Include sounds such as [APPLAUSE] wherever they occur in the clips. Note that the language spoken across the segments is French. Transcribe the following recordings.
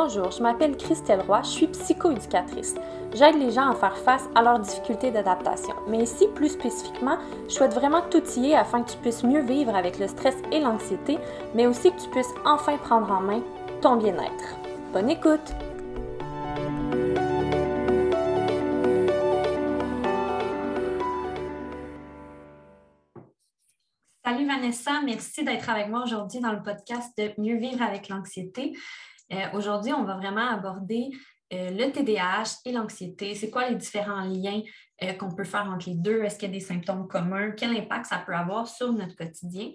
Bonjour, je m'appelle Christelle Roy, je suis psychoéducatrice. J'aide les gens à faire face à leurs difficultés d'adaptation. Mais ici, plus spécifiquement, je souhaite vraiment t'outiller afin que tu puisses mieux vivre avec le stress et l'anxiété, mais aussi que tu puisses enfin prendre en main ton bien-être. Bonne écoute! Salut Vanessa, merci d'être avec moi aujourd'hui dans le podcast de Mieux vivre avec l'anxiété. Euh, aujourd'hui, on va vraiment aborder euh, le TDAH et l'anxiété. C'est quoi les différents liens euh, qu'on peut faire entre les deux? Est-ce qu'il y a des symptômes communs? Quel impact ça peut avoir sur notre quotidien?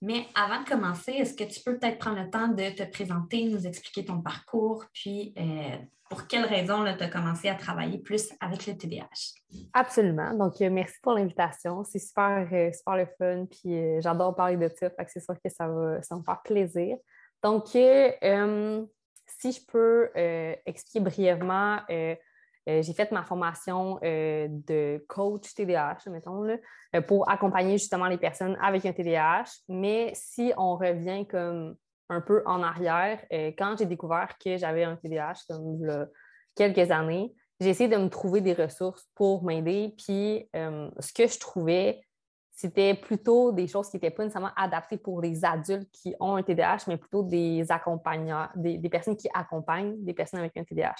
Mais avant de commencer, est-ce que tu peux peut-être prendre le temps de te présenter, nous expliquer ton parcours, puis pour quelles raisons tu as commencé à travailler plus avec le TDAH? Absolument. Donc, merci pour l'invitation. C'est super, super le fun, puis j'adore parler de ça. C'est sûr que ça va, ça va me faire plaisir. Donc, euh, si je peux euh, expliquer brièvement, euh, j'ai fait ma formation de coach TDAH, mettons, pour accompagner justement les personnes avec un TDAH. Mais si on revient comme un peu en arrière, quand j'ai découvert que j'avais un TDAH, comme quelques années, j'ai essayé de me trouver des ressources pour m'aider. Puis, ce que je trouvais, c'était plutôt des choses qui n'étaient pas nécessairement adaptées pour les adultes qui ont un TDAH, mais plutôt des accompagnants, des, personnes qui accompagnent des personnes avec un TDAH.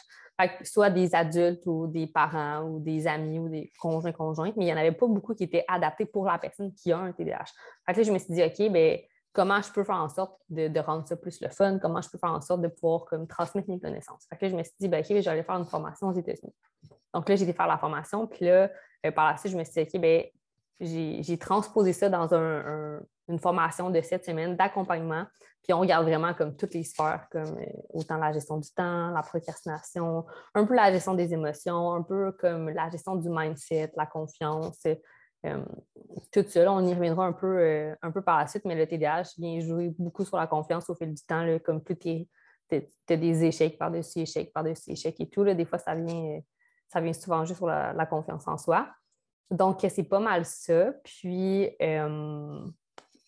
soit des adultes ou des parents ou des amis ou des conjoints conjointes, mais il n'y en avait pas beaucoup qui étaient adaptés pour la personne qui a un TDAH. Fait je me suis dit, OK, ben, comment je peux faire en sorte de, rendre ça plus le fun? Comment je peux faire en sorte de pouvoir comme, transmettre mes connaissances? Fait je me suis dit, ben, OK, j'allais faire une formation aux États-Unis. Donc là, j'ai été faire la formation, puis là, euh, par la suite, je me suis dit, OK, ben, j'ai transposé ça dans une formation de sept semaines d'accompagnement. Puis on regarde vraiment comme toutes les sphères, comme euh, autant la gestion du temps, la procrastination, un peu la gestion des émotions, un peu comme la gestion du mindset, la confiance, euh, tout ça. on y reviendra un peu, euh, un peu par la suite, mais le TDAH vient jouer beaucoup sur la confiance au fil du temps, comme plus tu as des échecs par-dessus échecs par-dessus échecs et tout. Là, des fois, ça vient, ça vient souvent juste sur la confiance en soi. Donc, c'est pas mal ça. Puis, euh,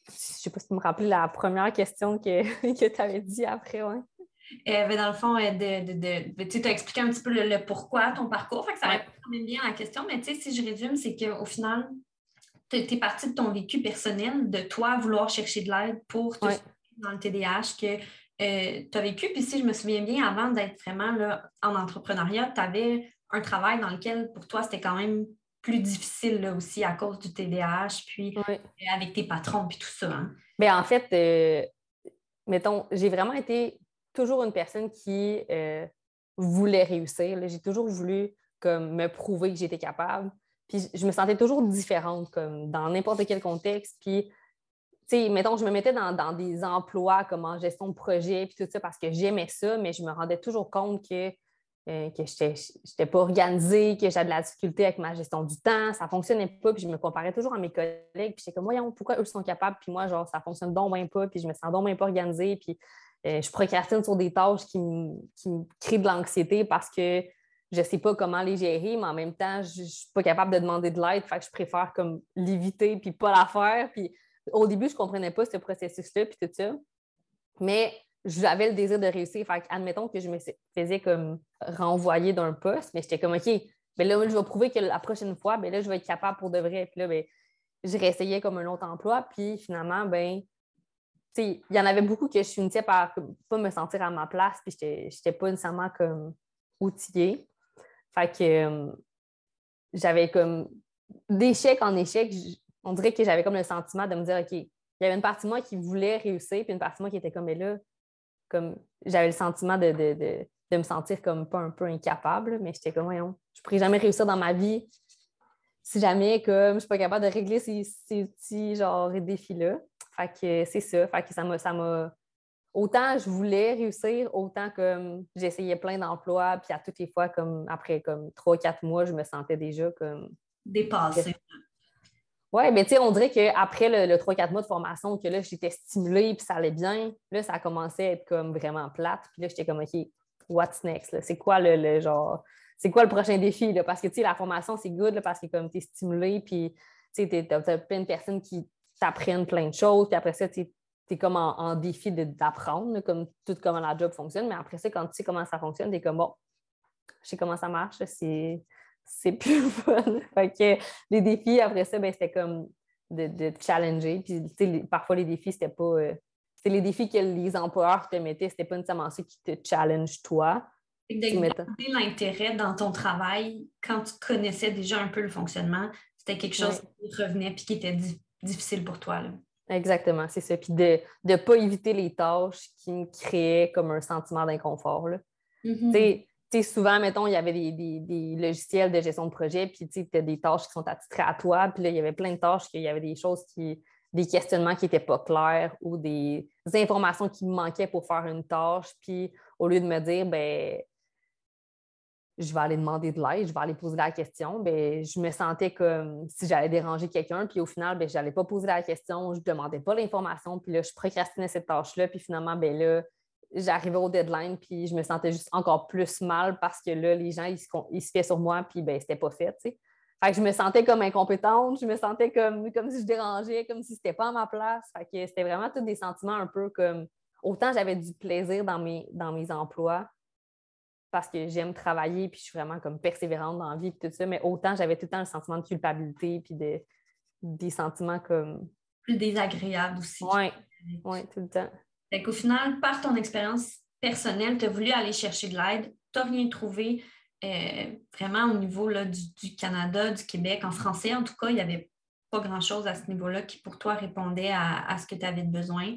je ne sais pas si tu me rappelles la première question que, [LAUGHS] que tu avais dit après. Ouais. Euh, ben, dans le fond, euh, de, tu as expliqué un petit peu le, pourquoi, ton parcours. Fait que ça répond quand même bien à la question. Mais si je résume, c'est qu'au final, tu es parti de ton vécu personnel, de toi vouloir chercher de l'aide pour te dans le TDAH que tu as vécu. Puis si je me souviens bien, avant d'être vraiment là, en entrepreneuriat, tu avais un travail dans lequel pour toi, c'était quand même plus difficile là, aussi à cause du TDAH, puis euh, avec tes patrons, puis tout ça. Hein? Ben, en fait, euh, mettons, j'ai vraiment été toujours une personne qui euh, voulait réussir. J'ai toujours voulu comme, me prouver que j'étais capable. Puis je me sentais toujours différente, comme dans n'importe quel contexte. Puis, tu sais, mettons, je me mettais dans, dans, des emplois comme en gestion de projet, puis tout ça, parce que j'aimais ça, mais je me rendais toujours compte que euh, que je n'étais pas organisée, que j'avais de la difficulté avec ma gestion du temps, ça ne fonctionnait pas, puis je me comparais toujours à mes collègues, puis j'étais comme, voyons, pourquoi eux sont capables, puis moi, genre, ça fonctionne donc bien pas, puis je me sens donc bien pas organisée, puis euh, je procrastine sur des tâches qui, me créent de l'anxiété parce que je ne sais pas comment les gérer, mais en même temps, je ne suis pas capable de demander de l'aide, fait je préfère comme l'éviter, puis pas la faire, puis au début, je ne comprenais pas ce processus-là, puis tout ça. Mais j'avais le désir de réussir. Fait admettons que je me faisais comme renvoyer d'un poste, mais j'étais comme OK, mais là, je vais prouver que la prochaine fois, ben là, je vais être capable pour de vrai. Puis là, ben, je réessayais comme un autre emploi. Puis finalement, ben, il y en avait beaucoup que je finissais par pas me sentir à ma place, puis je n'étais pas nécessairement comme outillée. Fait que euh, j'avais comme d'échec en échec, on dirait que j'avais comme le sentiment de me dire OK, il y avait une partie de moi qui voulait réussir, puis une partie de moi qui était comme, mais là, comme j'avais le sentiment de, me sentir comme pas un peu incapable, mais j'étais comme, voyons, je pourrais jamais réussir dans ma vie si jamais comme je suis pas capable de régler ces, petits genre défis-là. Fait que c'est ça. Fait que ça m'a, ça m'a. Autant je voulais réussir, autant comme j'essayais plein d'emplois, puis à toutes les fois, comme après comme trois, quatre mois, je me sentais déjà comme. Dépassée. Oui, mais tu sais, on dirait qu'après le, le 3-4 mois de formation, que là, j'étais stimulée, puis ça allait bien, là, ça a commencé à être comme vraiment plate. Puis là, j'étais comme, OK, what's next? C'est quoi le, genre, c'est quoi le prochain défi? Parce que, tu sais, la formation, c'est good, parce que comme tu es stimulé, puis tu sais, as plein de personnes qui t'apprennent plein de choses, puis après ça, tu tu es comme en, défi d'apprendre, comme tout comment la job fonctionne. Mais après ça, quand tu sais comment ça fonctionne, tu es comme bon, je sais comment ça marche, c'est plus fun. [LAUGHS] fait que les défis, après ça, ben, c'était comme de, de challenger. Puis, parfois, les défis, c'était pas. Euh, c'est les défis que les employeurs te mettaient, c'était pas nécessairement ceux qui te challenge toi. C'est de garder l'intérêt dans ton travail quand tu connaissais déjà un peu le fonctionnement. C'était quelque chose qui revenait et qui était difficile pour toi. Là. Exactement, c'est ça. Puis de ne pas éviter les tâches qui me créaient comme un sentiment d'inconfort. Mm-hmm. Souvent, mettons, il y avait des, logiciels de gestion de projet, puis tu as des tâches qui sont attitrées à toi, puis là, il y avait plein de tâches, qu'il y avait des choses qui, des questionnements qui n'étaient pas clairs ou des, informations qui me manquaient pour faire une tâche, puis au lieu de me dire, ben je vais aller demander de l'aide, je vais aller poser la question, ben, je me sentais comme si j'allais déranger quelqu'un, puis au final, ben, je n'allais pas poser la question, je ne demandais pas l'information, puis là, je procrastinais cette tâche-là, puis finalement, ben là, j'arrivais au deadline, puis je me sentais juste encore plus mal parce que là, les gens, ils se, ils se fiaient sur moi, puis ben, c'était pas fait, tu sais. Fait que je me sentais comme incompétente, je me sentais comme, comme si je dérangeais, comme si c'était pas à ma place. Fait que c'était vraiment tous des sentiments un peu comme... Autant j'avais du plaisir dans mes, dans mes emplois, parce que j'aime travailler, puis je suis vraiment comme persévérante dans la vie, puis tout ça, mais autant j'avais tout le temps le sentiment de culpabilité, puis de, des sentiments comme... Plus désagréables aussi. Oui, ouais, tout le temps. Fait qu'au final, par ton expérience personnelle, tu as voulu aller chercher de l'aide, tu n'as rien trouvé euh, vraiment au niveau là, du, Canada, du Québec, en français en tout cas, il n'y avait pas grand-chose à ce niveau-là qui pour toi répondait à, ce que tu avais besoin.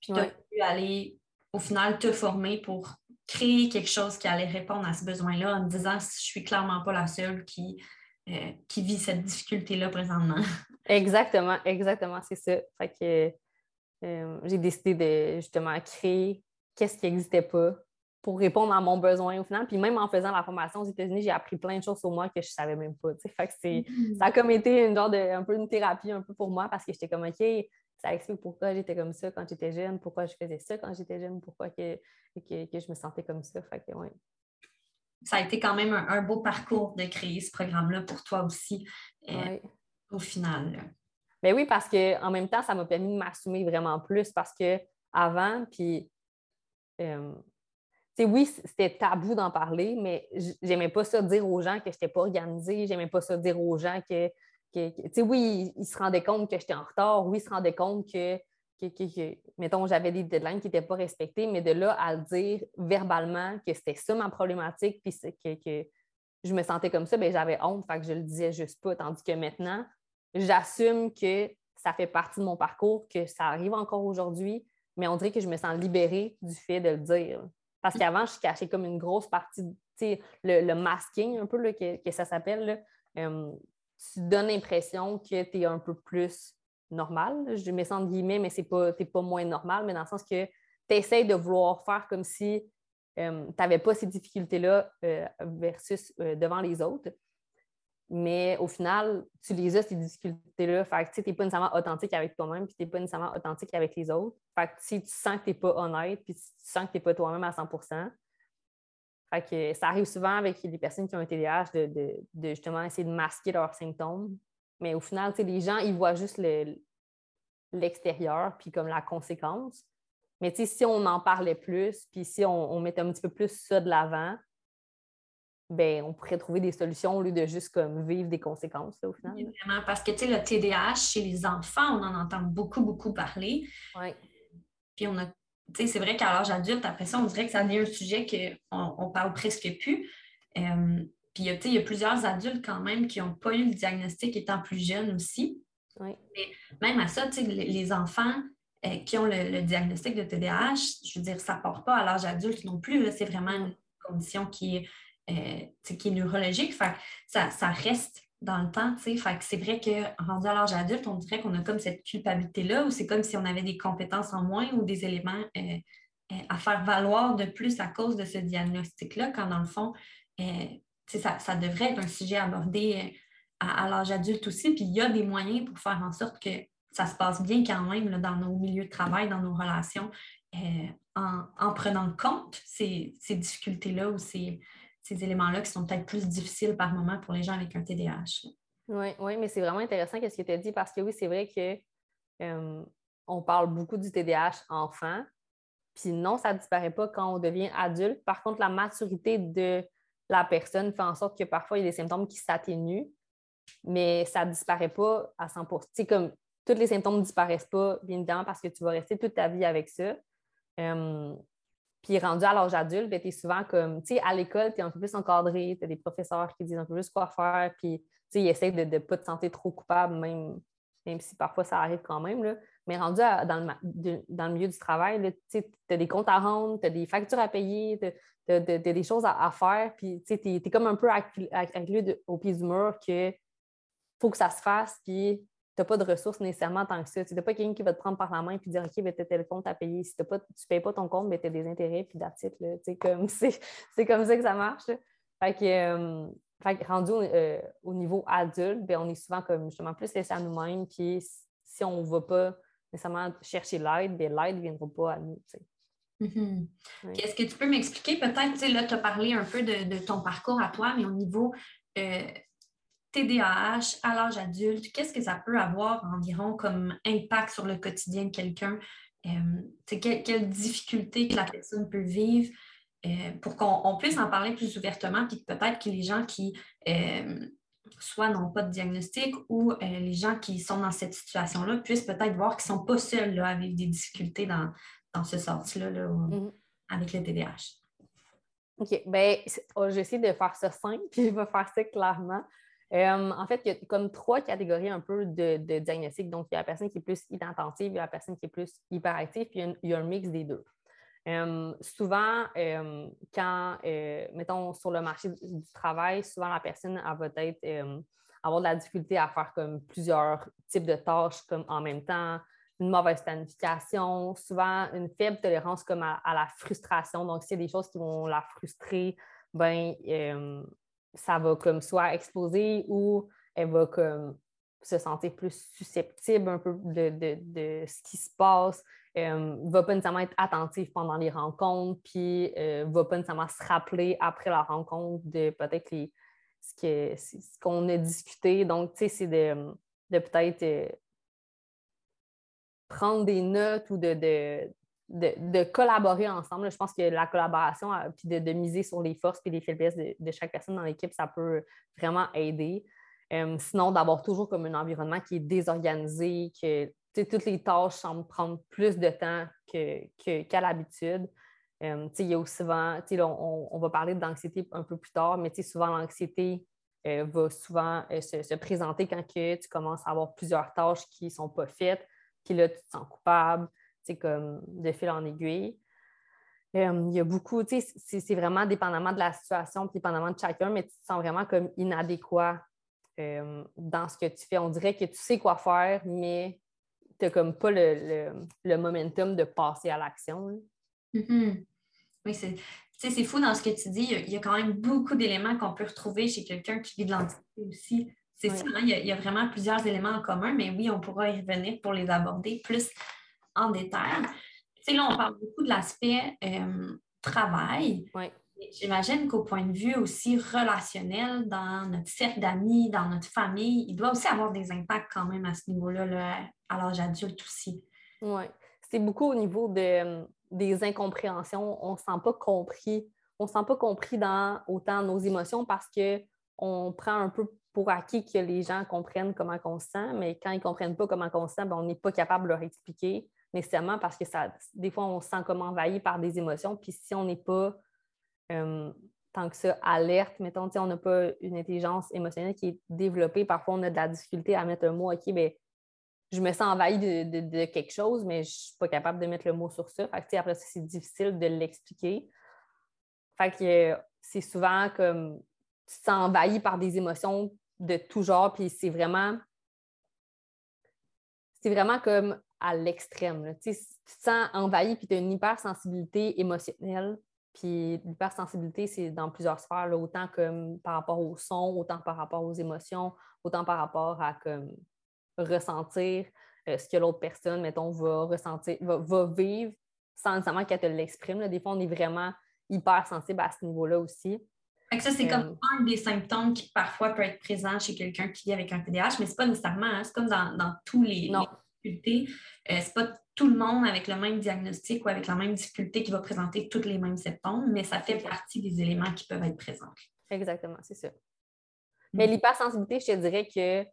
Puis tu as pu aller au final te former pour créer quelque chose qui allait répondre à ce besoin-là en me disant je suis clairement pas la seule qui, euh, qui vit cette difficulté-là présentement. [LAUGHS] Exactement, exactement, c'est ça. Fait que euh, j'ai décidé de justement créer qu'est-ce qui n'existait pas pour répondre à mon besoin au final. Puis même en faisant la formation aux États-Unis, j'ai appris plein de choses sur moi que je ne savais même pas. Fait que. Ça a comme été une genre de, un peu une thérapie un peu pour moi parce que j'étais comme OK, ça explique pourquoi j'étais comme ça quand j'étais jeune, pourquoi je faisais ça quand j'étais jeune, pourquoi que, que, je me sentais comme ça. Fait que, ouais. Ça a été quand même un, beau parcours de créer ce programme-là pour toi aussi, euh, au final. Mais ben oui, parce qu'en même temps, ça m'a permis de m'assumer vraiment plus parce que avant, puis euh, oui, c'était tabou d'en parler, mais j'aimais pas ça dire aux gens que je n'étais pas organisée, j'aimais pas ça dire aux gens que oui, ils, se rendaient compte que j'étais en retard, oui, ils se rendaient compte que, mettons, j'avais des deadlines qui n'étaient pas respectées, mais de là à dire verbalement que c'était ça ma problématique, puis que, je me sentais comme ça, ben, j'avais honte, fait que je le disais juste pas. Tandis que maintenant, j'assume que ça fait partie de mon parcours, que ça arrive encore aujourd'hui, mais on dirait que je me sens libérée du fait de le dire. Parce qu'avant, je cachais comme une grosse partie, le, le masking, un peu, que, ça s'appelle. Euh, tu donnes l'impression que tu es un peu plus normal. Je mets ça entre guillemets, mais tu n'es pas moins normal, mais dans le sens que tu essaies de vouloir faire comme si euh, tu n'avais pas ces difficultés-là euh, versus euh, devant les autres. Mais au final, tu les as, ces difficultés-là. Fait tu n'es pas nécessairement authentique avec toi-même, puis tu n'es pas nécessairement authentique avec les autres. Fait si tu sens que tu n'es pas honnête, puis tu sens que tu n'es pas toi-même à 100% que ça arrive souvent avec les personnes qui ont un TDAH de, justement essayer de masquer leurs symptômes. Mais au final, les gens, ils voient juste l'extérieur, puis comme la conséquence. Mais si on en parlait plus, puis si on, mettait un petit peu plus ça de l'avant, ben, on pourrait trouver des solutions au lieu de juste comme vivre des conséquences au final. Vraiment, parce que le TDAH chez les enfants, on en entend beaucoup, beaucoup parler. Ouais. Puis on a c'est vrai qu'à l'âge adulte, après ça, on dirait que ça devient un sujet qu'on on parle presque plus. Euh, puis, il y a plusieurs adultes quand même qui n'ont pas eu le diagnostic étant plus jeunes aussi. Mais même à ça, les enfants euh, qui ont le, diagnostic de TDAH, je veux dire, ça ne part pas à l'âge adulte non plus. C'est vraiment une condition qui est, euh, qui est neurologique. ça, reste dans le temps, que c'est vrai qu'en rendu à l'âge adulte, on dirait qu'on a comme cette culpabilité-là, ou c'est comme si on avait des compétences en moins ou des éléments euh, euh, à faire valoir de plus à cause de ce diagnostic-là, quand dans le fond, euh, ça, ça, devrait être un sujet abordé à, l'âge adulte aussi. Puis il y a des moyens pour faire en sorte que ça se passe bien quand même dans nos milieux de travail, dans nos relations, en, en, prenant compte ces, ces difficultés-là ou ces, ces éléments-là qui sont peut-être plus difficiles par moment pour les gens avec un TDAH. Oui, oui, mais c'est vraiment intéressant ce que tu as dit parce que oui, c'est vrai que euh, on parle beaucoup du TDAH enfant. Puis non, ça ne disparaît pas quand on devient adulte. Par contre, la maturité de la personne fait en sorte que parfois, il y a des symptômes qui s'atténuent, mais ça ne disparaît pas à 100 Tu comme tous les symptômes ne disparaissent pas, bien évidemment, parce que tu vas rester toute ta vie avec ça. Puis rendu à l'âge adulte, ben, tu es souvent comme, tu sais, à l'école, tu es un peu plus encadré, tu as des professeurs qui disent un peu plus quoi faire, puis tu sais, ils essaient de ne pas te sentir trop coupable, même, même si parfois ça arrive quand même. Là. Mais rendu dans, le, dans, le, milieu du travail, tu as des comptes à rendre, tu as des factures à payer, tu as, des choses à, faire, puis tu es, comme un peu lui au pied du mur que faut que ça se fasse, puis n'as pas de ressources nécessairement tant que ça. Tu n'as pas quelqu'un qui va te prendre par la main et dire OK, ben, tu as tel compte à payer. Si pas, tu ne payes pas ton compte, ben, tu as des intérêts puis comme [LAUGHS] C'est comme ça que ça marche. Fait que, euh, fait rendu euh, au, niveau adulte, ben, on est souvent comme justement plus laissé à nous-mêmes. Puis si on ne va pas nécessairement chercher l'aide, ben, l'aide ne viendra pas à nous. Mm-hmm. Est-ce que tu peux m'expliquer peut-être, là, tu as parlé un peu de, ton parcours à toi, mais au niveau euh, TDAH à l'âge adulte, qu'est-ce que ça peut avoir environ comme impact sur le quotidien de quelqu'un? Euh, quelles difficultés que la personne peut vivre euh, pour qu'on puisse en parler plus ouvertement, puis peut-être que les gens qui euh, soit n'ont pas de diagnostic ou les gens qui sont dans cette situation-là puissent peut-être voir qu'ils ne sont pas seuls là, à vivre des difficultés dans, dans ce sens-là mm-hmm. avec le TDAH. OK. Bien, oh, j'essaie de faire ça simple, [LAUGHS] puis je vais faire ça clairement. Euh, en fait, il y a comme trois catégories un peu de, diagnostic. Donc, il y a la personne qui est plus inattentive, il y a la personne qui est plus hyperactive, puis il y a, un mix des deux. Euh, souvent, euh, quand, mettons, sur le marché du travail, souvent la personne elle va être avoir de la difficulté à faire comme plusieurs types de tâches comme en même temps, une mauvaise planification, souvent une faible tolérance comme à, à la frustration. Donc, s'il y a des choses qui vont la frustrer, ben ça va comme soit exploser ou elle va comme se sentir plus susceptible un peu de, ce qui se passe, euh, va pas nécessairement être attentive pendant les rencontres, puis euh, va pas nécessairement se rappeler après la rencontre de peut-être ce qu'on a discuté. Donc, tu sais, c'est de, peut-être euh, prendre des notes ou de, de, collaborer ensemble. Je pense que la collaboration, euh, puis de, miser sur les forces et les faiblesses de, chaque personne dans l'équipe, ça peut vraiment aider. Euh, sinon, d'avoir toujours comme un environnement qui est désorganisé, que toutes les tâches semblent prendre plus de temps qu'à l'habitude. Euh, il y a aussi souvent, on, on, va parler d'anxiété un peu plus tard, mais souvent l'anxiété va souvent se, se, présenter quand que tu commences à avoir plusieurs tâches qui ne sont pas faites, puis là, tu te sens coupable, c'est comme de fil en aiguille. Euh, il y a beaucoup, tu sais, c'est vraiment dépendamment de la situation, dépendamment de chacun, mais tu te sens vraiment comme inadéquat euh, dans ce que tu fais. On dirait que tu sais quoi faire, mais tu n'as comme pas le, momentum de passer à l'action. Mm-hmm. Oui, c'est fou dans ce que tu dis. Il y a, quand même beaucoup d'éléments qu'on peut retrouver chez quelqu'un qui vit de l'anxiété aussi. C'est ça, hein, il, il, y a, vraiment plusieurs éléments en commun, mais oui, on pourra y revenir pour les aborder plus en détail. Tu sais, là, on parle beaucoup de l'aspect euh, travail. J'imagine qu'au point de vue aussi relationnel, dans notre cercle d'amis, dans notre famille, il doit aussi avoir des impacts quand même à ce niveau-là, à l'âge adulte aussi. Oui. C'est beaucoup au niveau de, des incompréhensions. On ne se sent pas compris. On ne se sent pas compris dans autant nos émotions parce qu'on prend un peu pour acquis que les gens comprennent comment on se sent, mais quand ils ne comprennent pas comment on se sent, ben, on n'est pas capable de leur expliquer nécessairement parce que ça, des fois, on se sent comme envahi par des émotions. Puis si on n'est pas euh, tant que ça alerte, mettons, on n'a pas une intelligence émotionnelle qui est développée, parfois on a de la difficulté à mettre un mot, OK, bien, je me sens envahi de, quelque chose, mais je ne suis pas capable de mettre le mot sur ça. Fait que, après ça, c'est difficile de l'expliquer. Fait que c'est souvent comme tu te sens envahi par des émotions de tout genre, puis c'est vraiment c'est vraiment comme à l'extrême. Tu, te sens envahi puis tu as une hypersensibilité émotionnelle. Puis l'hypersensibilité, c'est dans plusieurs sphères, autant comme par rapport au son, autant par rapport aux émotions, autant par rapport à comme, ressentir euh, ce que l'autre personne, mettons, va ressentir, va, vivre sans nécessairement qu'elle te l'exprime. Des fois, on est vraiment hypersensible à ce niveau-là aussi. ça, c'est comme euh, un des symptômes qui parfois peut être présent chez quelqu'un qui vit avec un TDAH, mais ce n'est pas nécessairement, hein, c'est comme dans, tous les, difficultés. Euh, c'est pas tout le monde avec le même diagnostic ou avec la même difficulté qui va présenter tous les mêmes symptômes, mais ça fait partie des éléments qui peuvent être présents. Exactement, c'est ça. Mais mm. l'hypersensibilité, je te dirais que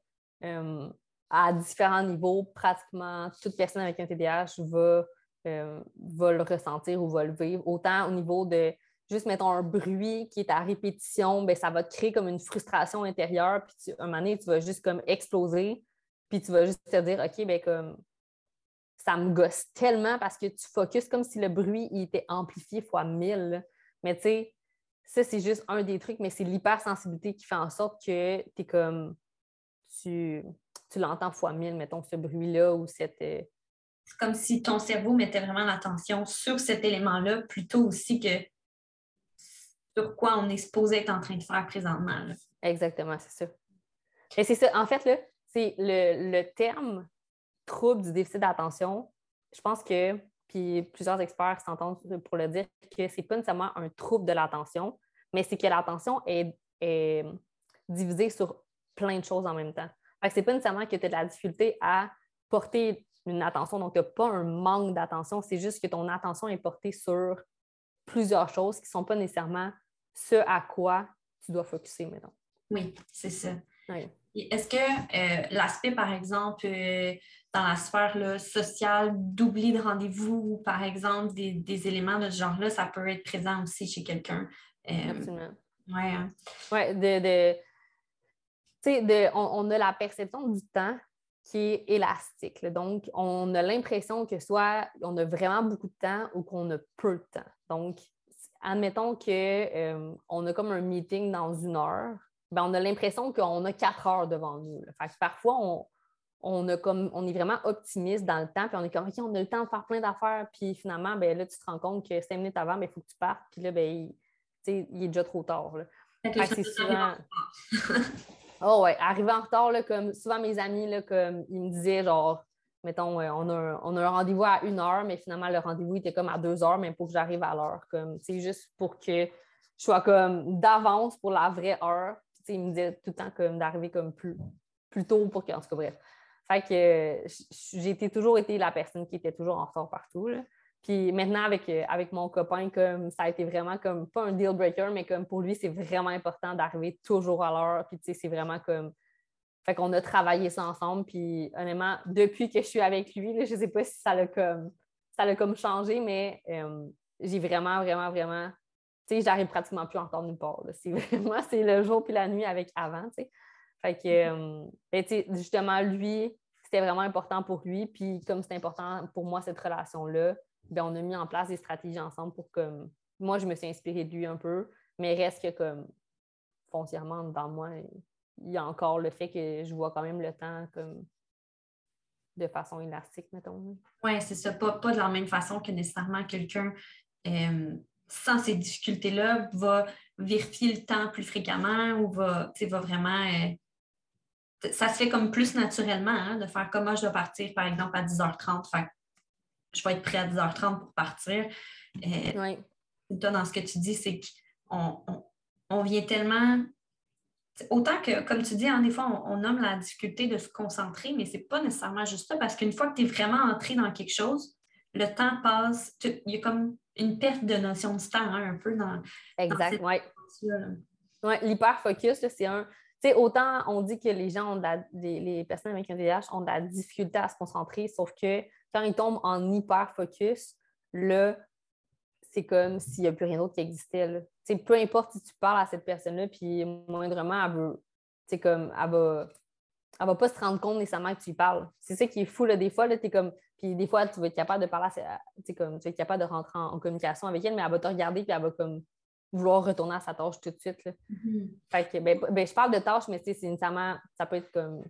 euh, à différents niveaux, pratiquement toute personne avec un TDAH va, euh, va le ressentir ou va le vivre. Autant au niveau de juste, mettons, un bruit qui est à répétition, bien, ça va te créer comme une frustration intérieure, puis tu, un moment donné, tu vas juste comme exploser, puis tu vas juste te dire, OK, bien, comme ça me gosse tellement parce que tu focuses comme si le bruit il était amplifié fois mille. Mais tu sais, ça, c'est juste un des trucs, mais c'est l'hypersensibilité qui fait en sorte que tu es comme. Tu, tu l'entends fois mille, mettons, ce bruit-là ou cette. Euh, c'est comme si ton cerveau mettait vraiment l'attention sur cet élément-là plutôt aussi que sur quoi on est supposé être en train de faire présentement. Exactement, c'est ça. Et c'est ça. En fait, là, c'est le, le terme trouble du déficit d'attention. Je pense que puis plusieurs experts s'entendent pour le dire, que ce n'est pas nécessairement un trouble de l'attention, mais c'est que l'attention est, divisée sur plein de choses en même temps. Ce n'est pas nécessairement que tu as de la difficulté à porter une attention, donc tu n'as pas un manque d'attention, c'est juste que ton attention est portée sur plusieurs choses qui ne sont pas nécessairement ce à quoi tu dois focuser maintenant. Oui, c'est ça. Est-ce que euh, l'aspect, par exemple, euh, dans la sphère sociale, d'oubli de rendez-vous ou, par exemple, des, éléments de ce genre-là, ça peut être présent aussi chez quelqu'un? Euh, Absolument. Oui, hein. ouais, de, de, on, on, a la perception du temps qui est élastique. Donc, on a l'impression que soit on a vraiment beaucoup de temps ou qu'on a peu de temps. Donc, admettons qu'on a comme un meeting dans une heure, ben, on a l'impression qu'on a quatre heures devant nous. parfois, on, a comme, on est vraiment optimiste dans le temps, puis on est comme, OK, on a le temps de faire plein d'affaires, puis finalement, ben, là, tu te rends compte que cinq minutes avant, ben, il faut que tu partes, puis là, ben, il, est déjà trop tard. c'est souvent... oh [LAUGHS] ouais, arriver en retard, comme souvent mes amis, là, comme, ils me disaient, genre, mettons, on, a, on a un rendez-vous à une heure, mais finalement, le rendez-vous était comme à deux heures, mais pour que j'arrive à l'heure, comme, juste pour que je sois comme d'avance pour la vraie heure, il me disait tout le temps comme d'arriver comme plus, plus tôt pour que, en tout cas, bref. Fait que j'ai toujours été la personne qui était toujours en retard partout. Puis maintenant, avec, euh, avec mon copain, comme ça a été vraiment comme pas un deal breaker, mais comme pour lui, c'est vraiment important d'arriver toujours à l'heure. Puis tu sais, c'est vraiment comme. Fait qu'on a travaillé ça ensemble. Puis honnêtement, depuis que je suis avec lui, je ne sais pas si ça l'a comme ça comme changé, mais euh, j'ai vraiment, vraiment, vraiment tu sais, j'arrive pratiquement plus en retard nulle part. C'est vraiment, [LAUGHS] c'est le jour puis la nuit avec avant, tu sais. Fait que, mm-hmm. euh, ben, justement, lui, c'était vraiment important pour lui. Puis comme c'est important pour moi, cette relation-là, ben, on a mis en place des stratégies ensemble pour que moi, je me suis inspirée de lui un peu, mais reste que comme foncièrement dans moi, il y a encore le fait que je vois quand même le temps comme de façon élastique, mettons. Oui, c'est ça. Pas, pas de la même façon que nécessairement quelqu'un euh, sans ces difficultés-là, va vérifier le temps plus fréquemment ou va, va vraiment. Euh, ça se fait comme plus naturellement hein, de faire comment je dois partir, par exemple, à 10h30. Fait, je vais être prêt à 10h30 pour partir. Euh, Toi, dans ce que tu dis, c'est qu'on on, vient tellement. Autant que, comme tu dis, hein, des fois, on, nomme la difficulté de se concentrer, mais ce n'est pas nécessairement juste ça, parce qu'une fois que tu es vraiment entré dans quelque chose, le temps passe. Il y a comme une perte de notion de temps hein, un peu dans. Exact, oui. Ouais, L'hyper-focus, c'est un. Tu sais, autant on dit que les gens ont de la, les, personnes avec un VIH ont de la difficulté à se concentrer, sauf que quand ils tombent en hyper-focus, là, c'est comme s'il n'y a plus rien d'autre qui existait. sais, Peu importe si tu parles à cette personne-là, puis moindrement, elle veut, comme, elle va, elle va pas se rendre compte nécessairement que tu lui parles. C'est ça qui est fou, là. Des fois, là, es comme. Puis des fois, tu vas être capable de parler, comme, tu vas être capable de rentrer en, communication avec elle, mais elle va te regarder, puis elle va comme vouloir retourner à sa tâche tout de suite. Là. Mm-hmm. Fait que, ben, ben, je parle de tâches, mais c'est nécessairement, ça peut être comme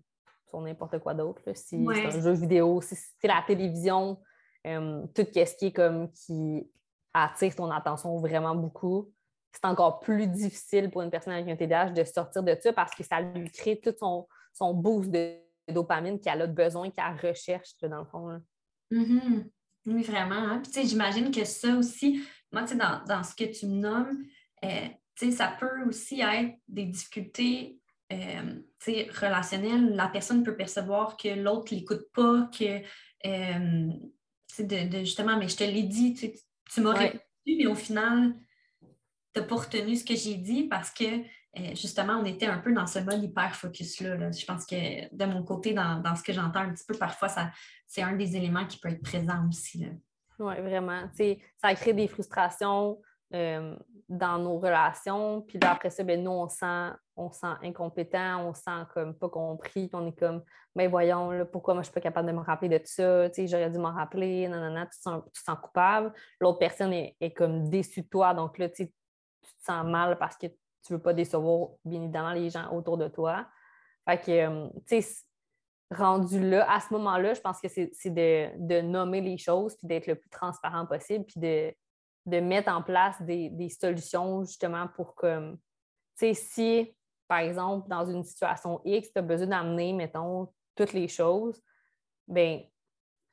sur n'importe quoi d'autre. Si c'est un jeu vidéo, si c'est la télévision, euh, tout ce qui est comme qui attire ton attention vraiment beaucoup, c'est encore plus difficile pour une personne avec un TDAH de sortir de ça parce que ça lui crée tout son, son boost de dopamine qu'elle a besoin, qu'elle recherche, dans le fond. Mm-hmm. Oui, vraiment. Hein. Puis, j'imagine que ça aussi, moi, dans, dans ce que tu me nommes, euh, ça peut aussi être des difficultés euh, relationnel, la personne peut percevoir que l'autre ne l'écoute pas, que euh, de, justement, mais je te l'ai dit, tu, tu m'as répondu, mais au final, tu n'as pas retenu ce que j'ai dit parce que justement, on était un peu dans ce mode hyper focus-là. Je pense que de mon côté, dans, ce que j'entends un petit peu, parfois, c'est un des éléments qui peut être présent aussi. Oui, vraiment. ça crée des frustrations euh, dans nos relations. Puis après ça, ben, nous, on sent, on sent incompétent, on sent comme pas compris, on est comme, mais ben, voyons, là, pourquoi moi je suis pas capable de me rappeler de ça, j'aurais dû m'en rappeler, non, tu te sens, tu sens coupable. L'autre personne est, comme déçue de toi, donc là, tu te sens mal parce que tu veux pas décevoir, bien évidemment, les gens autour de toi. Fait que, euh, tu sais, rendu là, à ce moment-là, je pense que c'est de, de, nommer les choses, puis d'être le plus transparent possible, puis de, de mettre en place des, solutions justement pour que, tu sais, si, par exemple, dans une situation X, tu as besoin d'amener, mettons, toutes les choses, bien,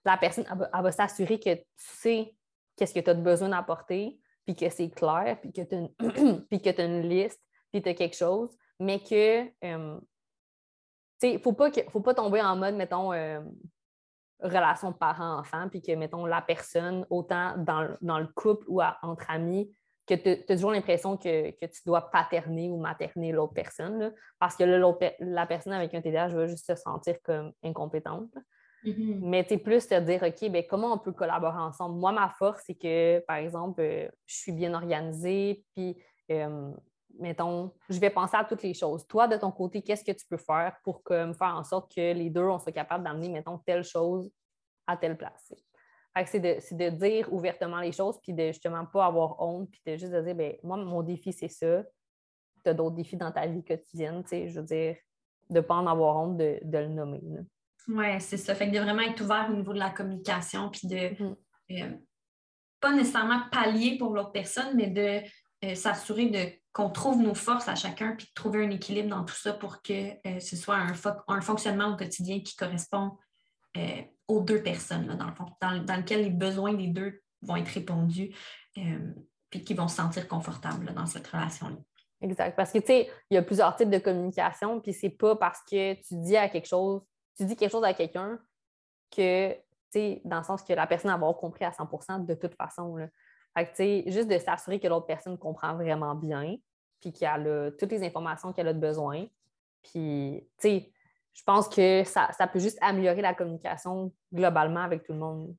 la personne, elle va, s'assurer que tu sais qu'est-ce que tu as besoin d'apporter, puis que c'est clair, puis que tu as, [CLEARS THROAT] une liste, puis tu as quelque chose, mais que, euh, tu sais, il ne faut, faut, pas tomber en mode, mettons, euh, relation parent-enfant, puis que, mettons, la personne, autant dans, le couple ou entre amis, que tu as toujours l'impression que, tu dois paterner ou materner l'autre personne, parce que là, la personne avec un TDAH va juste se sentir comme incompétente. Mm-hmm. Mais tu plus te dire, OK, ben, comment on peut collaborer ensemble? Moi, ma force, c'est que, par exemple, euh, je suis bien organisée, puis, mettons, je vais penser à toutes les choses. Toi, de ton côté, qu'est-ce que tu peux faire pour faire en sorte que les deux, on soit capable d'amener, mettons, telle chose à telle place? C'est de, dire ouvertement les choses, puis de justement pas avoir honte, puis de juste de dire, ben moi, mon défi, c'est ça. Tu as d'autres défis dans ta vie quotidienne, tu sais, je veux dire, de ne pas en avoir honte de, le nommer. Oui, c'est ça. Fait que de vraiment être ouvert au niveau de la communication, puis de mm-hmm. euh, pas nécessairement pallier pour l'autre personne, mais de euh, s'assurer de qu'on trouve nos forces à chacun, puis de trouver un équilibre dans tout ça pour que euh, ce soit un, un, fonctionnement au quotidien qui correspond aux deux personnes, dans le fond, dans, lequel les besoins des deux vont être répondus, puis qui vont se sentir confortables dans cette relation-là. Exact. Parce que, tu sais, il y a plusieurs types de communication, puis c'est pas parce que tu dis à quelque chose, tu dis quelque chose à quelqu'un que, tu dans le sens que la personne va avoir compris à 100% de toute façon. Là. Fait que, juste de s'assurer que l'autre personne comprend vraiment bien, puis qu'elle a toutes les informations qu'elle a besoin. Puis, tu sais, je pense que ça, peut juste améliorer la communication globalement avec tout le monde.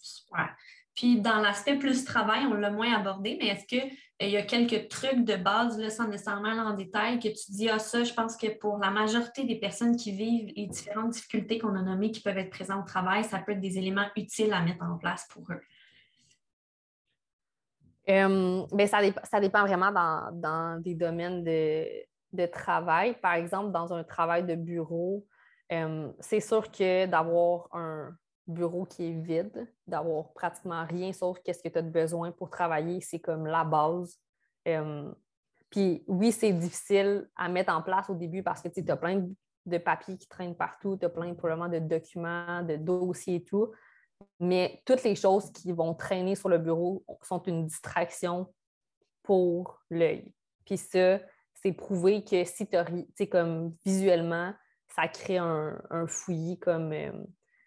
Super. Puis dans l'aspect plus travail, on l'a moins abordé, mais est-ce qu'il euh, y a quelques trucs de base, là, sans nécessairement aller en détail, que tu dis, ah ça, je pense que pour la majorité des personnes qui vivent les différentes difficultés qu'on a nommées qui peuvent être présentes au travail, ça peut être des éléments utiles à mettre en place pour eux? Euh, ben, ça, dépend vraiment dans, des domaines de, travail, par exemple, dans un travail de bureau, c'est sûr que d'avoir un bureau qui est vide, d'avoir pratiquement rien sauf qu'est-ce que tu as besoin pour travailler, c'est comme la base. Euh, puis oui, c'est difficile à mettre en place au début parce que tu as plein de papiers qui traînent partout, tu as plein probablement de documents, de dossiers et tout. Mais toutes les choses qui vont traîner sur le bureau sont une distraction pour l'œil. Puis ça, c'est prouvé que si tu as, comme visuellement, ça crée un, fouillis comme euh,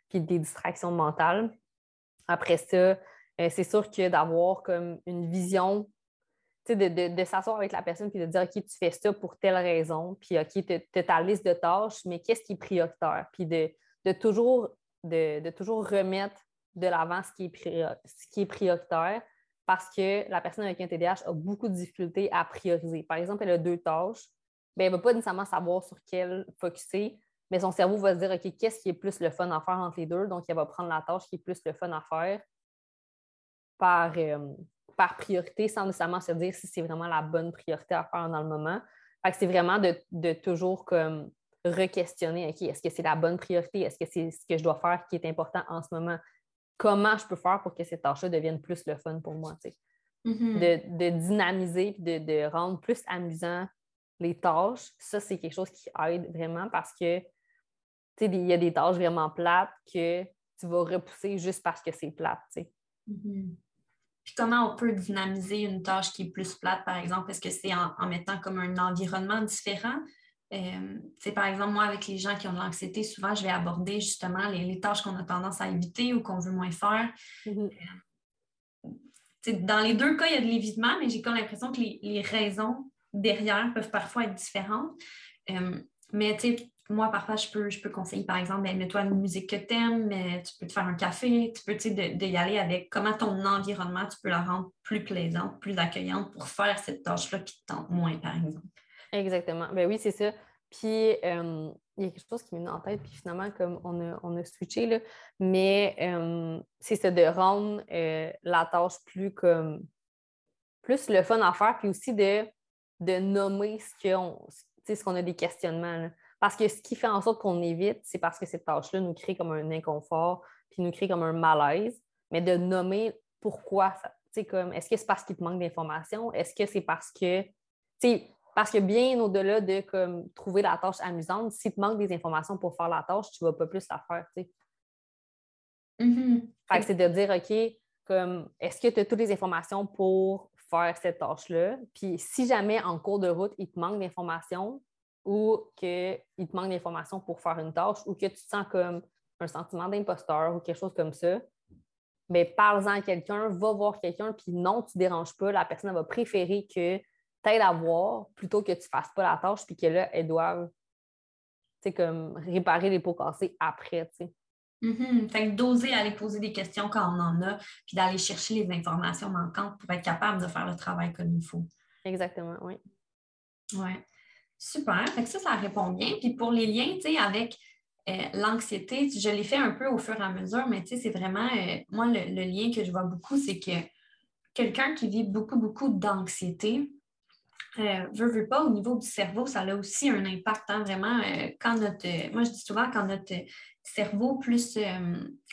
puis des distractions mentales. Après ça, euh, c'est sûr que d'avoir comme une vision, de, de, de s'asseoir avec la personne puis de dire OK, tu fais ça pour telle raison, puis OK, tu as ta liste de tâches, mais qu'est-ce qui est prioritaire? Puis de, toujours, de, toujours remettre de l'avant ce, qui est ce qui est prioritaire parce que la personne avec un TDAH a beaucoup de difficultés à prioriser. Par exemple, elle a deux tâches, ben, elle ne va pas nécessairement savoir sur quelle focuser, mais son cerveau va se dire OK, qu'est-ce qui est plus le fun à faire entre les deux? Donc, elle va prendre la tâche qui est plus le fun à faire par, euh, par priorité sans nécessairement se dire si c'est vraiment la bonne priorité à faire dans le moment. c'est vraiment de, de, toujours comme re-questionner OK, est-ce que c'est la bonne priorité? Est-ce que c'est ce que je dois faire qui est important en ce moment? comment je peux faire pour que cette tâche-là devienne plus le fun pour moi. Mm-hmm. de, dynamiser et de, rendre plus amusant les tâches, ça, c'est quelque chose qui aide vraiment parce que il y a des tâches vraiment plates que tu vas repousser juste parce que c'est plate. Mm-hmm. Puis comment on peut dynamiser une tâche qui est plus plate, par exemple? Est-ce que c'est en, mettant comme un environnement différent? C'est par exemple, moi, avec les gens qui ont de l'anxiété, souvent, je vais aborder justement les, tâches qu'on a tendance à éviter ou qu'on veut moins faire. Mm-hmm. dans les deux cas, il y a de l'évitement, mais j'ai comme l'impression que les, les, raisons derrière peuvent parfois être différentes. mais tu sais, moi, parfois, je peux, je peux conseiller, par exemple, ben, mets-toi une musique que tu aimes, mais tu peux te faire un café, tu peux de, de, y aller avec comment ton environnement, tu peux la rendre plus plaisante, plus accueillante pour faire cette tâche-là qui te tente moins, par exemple. Exactement. Ben oui, c'est ça. Puis, il y a quelque chose qui m'est venu en tête, puis finalement, comme on a, on a switché, là, mais c'est ça de rendre euh, la tâche plus comme plus le fun à faire, puis aussi de, de nommer ce qu'on ce qu'on a des questionnements. Parce que ce qui fait en sorte qu'on évite, c'est parce que cette tâche-là nous crée comme un inconfort, puis nous crée comme un malaise. Mais de nommer pourquoi, comme, est-ce que c'est parce qu'il te manque d'informations? Est-ce que c'est parce que, parce que bien au-delà de comme, trouver la tâche amusante, si te manque des informations pour faire la tâche, tu ne vas pas plus la faire, mm-hmm. c'est de dire, OK, comme, est-ce que tu as toutes les informations pour faire cette tâche-là? Puis si jamais en cours de route, il te manque d'informations, ou qu'il te manque d'informations pour faire une tâche ou que tu te sens comme un sentiment d'imposteur ou quelque chose comme ça, mais parle-en à quelqu'un, va voir quelqu'un, puis non, tu ne déranges pas. La personne va préférer que tu aides à voir plutôt que tu ne fasses pas la tâche, puis que là, elle doit comme réparer les pots cassés après. tu mm-hmm. Fait que d'oser aller poser des questions quand on en a, puis d'aller chercher les informations manquantes pour être capable de faire le travail comme il faut. Exactement, oui. Oui. Super. Fait ça, ça répond bien. Puis pour les liens, avec euh, l'anxiété, je l'ai fait un peu au fur et à mesure, mais c'est vraiment, euh, moi, le, lien que je vois beaucoup, c'est que quelqu'un qui vit beaucoup, beaucoup d'anxiété, euh, veut, veut pas, au niveau du cerveau, ça a aussi un impact, hein, vraiment, quand notre, moi je dis souvent, quand notre cerveau, plus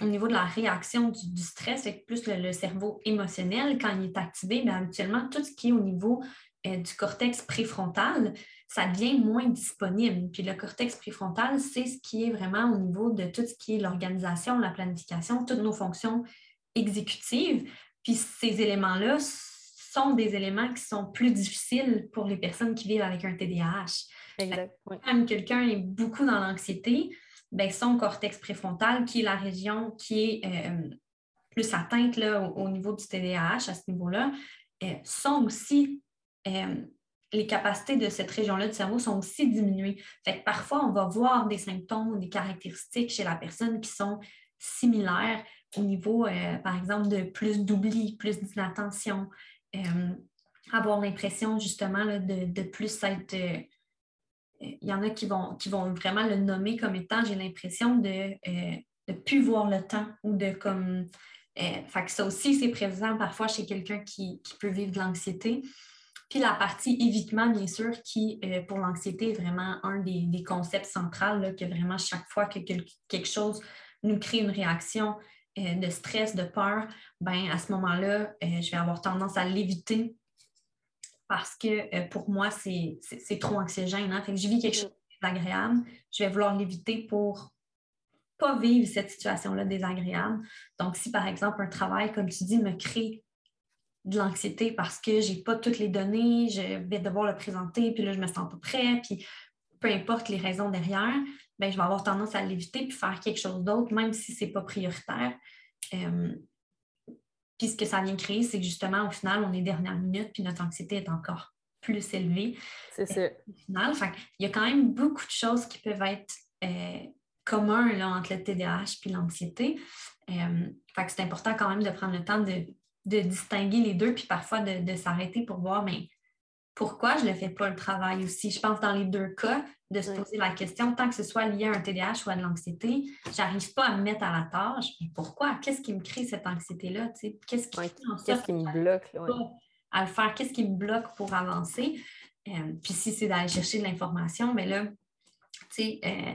au niveau de la réaction du, stress, c'est plus le, cerveau émotionnel, quand il est activé, bien, habituellement, tout ce qui est au niveau du cortex préfrontal, ça devient moins disponible. Puis le cortex préfrontal, c'est ce qui est vraiment au niveau de tout ce qui est l'organisation, la planification, toutes nos fonctions exécutives. Puis ces éléments-là sont des éléments qui sont plus difficiles pour les personnes qui vivent avec un TDAH. Exact. Quand quelqu'un est beaucoup dans l'anxiété, ben son cortex préfrontal, qui est la région qui est euh, plus atteinte là, au, niveau du TDAH à ce niveau-là, euh, sont aussi euh, les capacités de cette région-là du cerveau sont aussi diminuées. Fait que parfois, on va voir des symptômes ou des caractéristiques chez la personne qui sont similaires au niveau, euh, par exemple, de plus d'oubli, plus d'inattention, euh, avoir l'impression justement de, plus être... Euh, il y en a qui vont, qui vont vraiment le nommer comme étant, j'ai l'impression de ne plus voir le temps ou de comme... fait que ça aussi, c'est présent parfois chez quelqu'un qui, qui peut vivre de l'anxiété. Puis la partie évitement, bien sûr, qui, euh, pour l'anxiété, est vraiment un des, concepts centraux, que vraiment chaque fois que quelque chose nous crée une réaction euh, de stress, de peur, ben à ce moment-là, euh, je vais avoir tendance à l'éviter parce que pour moi, c'est trop anxiogène. Hein. Fait que je vis quelque chose désagréable, je vais vouloir l'éviter pour pas vivre cette situation-là désagréable. Donc, si par exemple un travail, comme tu dis, me crée de l'anxiété parce que je n'ai pas toutes les données, je vais devoir le présenter, puis là, je me sens pas prêt, puis peu importe les raisons derrière, ben, je vais avoir tendance à l'éviter puis faire quelque chose d'autre, même si ce n'est pas prioritaire. Euh, puis ce que ça vient créer, c'est que justement, au final, on est dernière minute, puis notre anxiété est encore plus élevée. C'est ça. Au final, il y a quand même beaucoup de choses qui peuvent être euh, communs là, entre le TDAH et l'anxiété. Euh, c'est important quand même de prendre le temps de de distinguer les deux, puis parfois de, s'arrêter pour voir, mais pourquoi je ne fais pas le travail aussi? Je pense dans les deux cas, de se poser la question, tant que ce soit lié à un TDAH ou à de l'anxiété, je n'arrive pas à me mettre à la tâche. Mais pourquoi? Qu'est-ce qui me crée cette anxiété-là? Qu'est-ce qui, Qu'est-ce qui me bloque? À le faire, qu'est-ce qui me bloque pour avancer? Euh, puis si c'est d'aller chercher de l'information, mais là, tu sais, euh,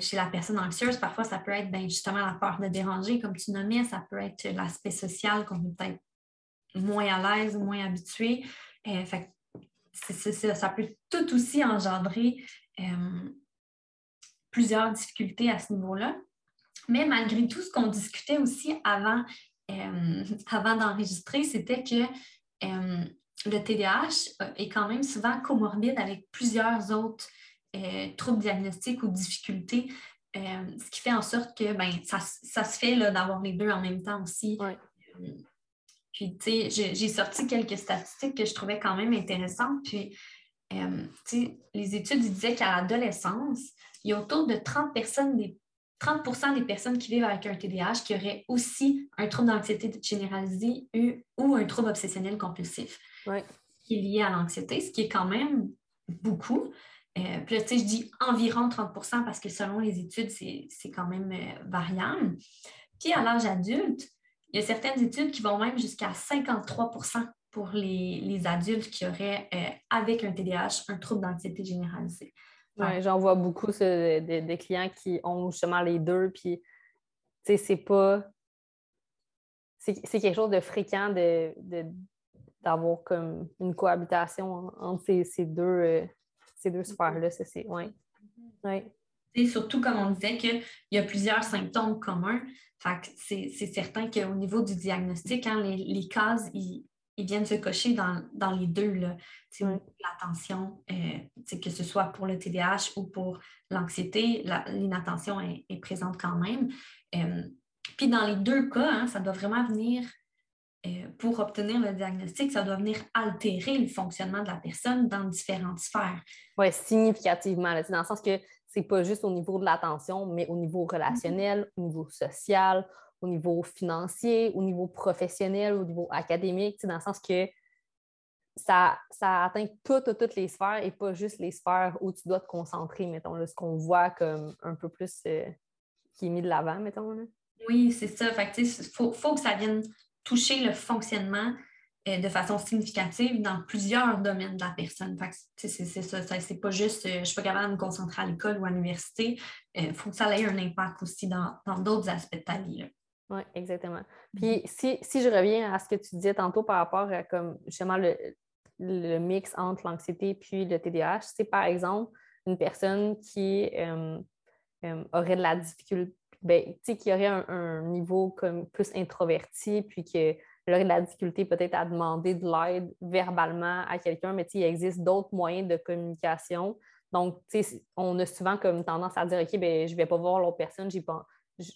chez la personne anxieuse, parfois, ça peut être ben, justement la peur de déranger, comme tu nommais, ça peut être l'aspect social qu'on est peut-être moins à l'aise moins habitué. Euh, ça peut tout aussi engendrer euh, plusieurs difficultés à ce niveau-là. Mais malgré tout, ce qu'on discutait aussi avant, avant d'enregistrer, c'était que le TDAH est quand même souvent comorbide avec plusieurs autres euh, troubles diagnostiques ou difficultés, euh, ce qui fait en sorte que ben, ça, se fait d'avoir les deux en même temps aussi. puis, tu sais, j'ai sorti quelques statistiques que je trouvais quand même intéressantes. Puis, les études disaient qu'à l'adolescence, il y a autour de 30 personnes des 30 des personnes qui vivent avec un TDAH qui auraient aussi un trouble d'anxiété généralisée ou un trouble obsessionnel compulsif qui est lié à l'anxiété, ce qui est quand même beaucoup. Euh, puis là, tu sais, je dis environ 30% parce que selon les études, c'est quand même euh, variable. Puis à l'âge adulte, il y a certaines études qui vont même jusqu'à 53% pour les, adultes qui auraient, euh, avec un TDAH, un trouble d'anxiété généralisée. Oui, j'en vois beaucoup des, clients qui ont justement les deux, puis tu sais, c'est pas. C'est quelque chose de fréquent d'avoir comme une cohabitation entre ces, deux, euh, ces deux sphères-là. C'est, ouais. ouais. surtout, comme on disait, qu'il y a plusieurs symptômes communs. c'est, certain qu'au niveau du diagnostic, hein, les, les cases, ils, ils viennent se cocher dans, les deux, là. L'attention, euh, que ce soit pour le TDAH ou pour l'anxiété, l'inattention est, présente quand même. Euh, puis dans les deux cas, hein, ça doit vraiment venir, pour obtenir le diagnostic, ça doit venir altérer le fonctionnement de la personne dans différentes sphères. Oui, significativement, dans le sens que c'est pas juste au niveau de l'attention, mais au niveau relationnel, au niveau social, au niveau financier, au niveau professionnel, au niveau académique, dans le sens que ça, ça atteint toutes, toutes les sphères et pas juste les sphères où tu dois te concentrer, mettons, ce qu'on voit comme un peu plus euh, qui est mis de l'avant, mettons. Oui, c'est ça. il faut, que ça vienne toucher le fonctionnement euh, de façon significative dans plusieurs domaines de la personne. c'est ça, c'est pas juste euh, je suis pas capable de me concentrer à l'école ou à l'université. Il faut que ça ait un impact aussi dans d'autres aspects de ta vie. Oui, exactement. Puis si, je reviens à ce que tu disais tantôt par rapport à comme justement le, mix entre l'anxiété puis le TDAH, c'est par exemple une personne qui euh, euh, aurait de la difficulté, ben, qui aurait un, niveau comme plus introverti, puis qui aurait de la difficulté peut-être à demander de l'aide verbalement à quelqu'un, mais il existe d'autres moyens de communication. Donc, on a souvent comme tendance à dire, OK, ben, je ne vais pas voir l'autre personne, je ne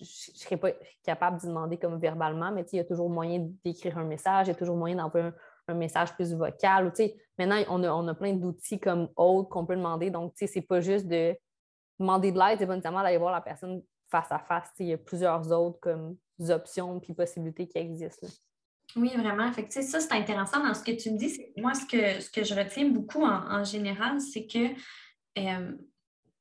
serais pas capable de demander comme verbalement, mais il y a toujours moyen d'écrire un message, il y a toujours moyen d'envoyer un, message plus vocal. maintenant, on a, on a plein d'outils comme autres qu'on peut demander. Donc, ce n'est pas juste de demander de l'aide, c'est pas nécessairement d'aller voir la personne face à face. Il y a plusieurs autres comme options et possibilités qui existent. Oui, vraiment. Fait ça, c'est intéressant dans ce que tu me dis. Moi, ce que, ce que je retiens beaucoup en, général, c'est que euh,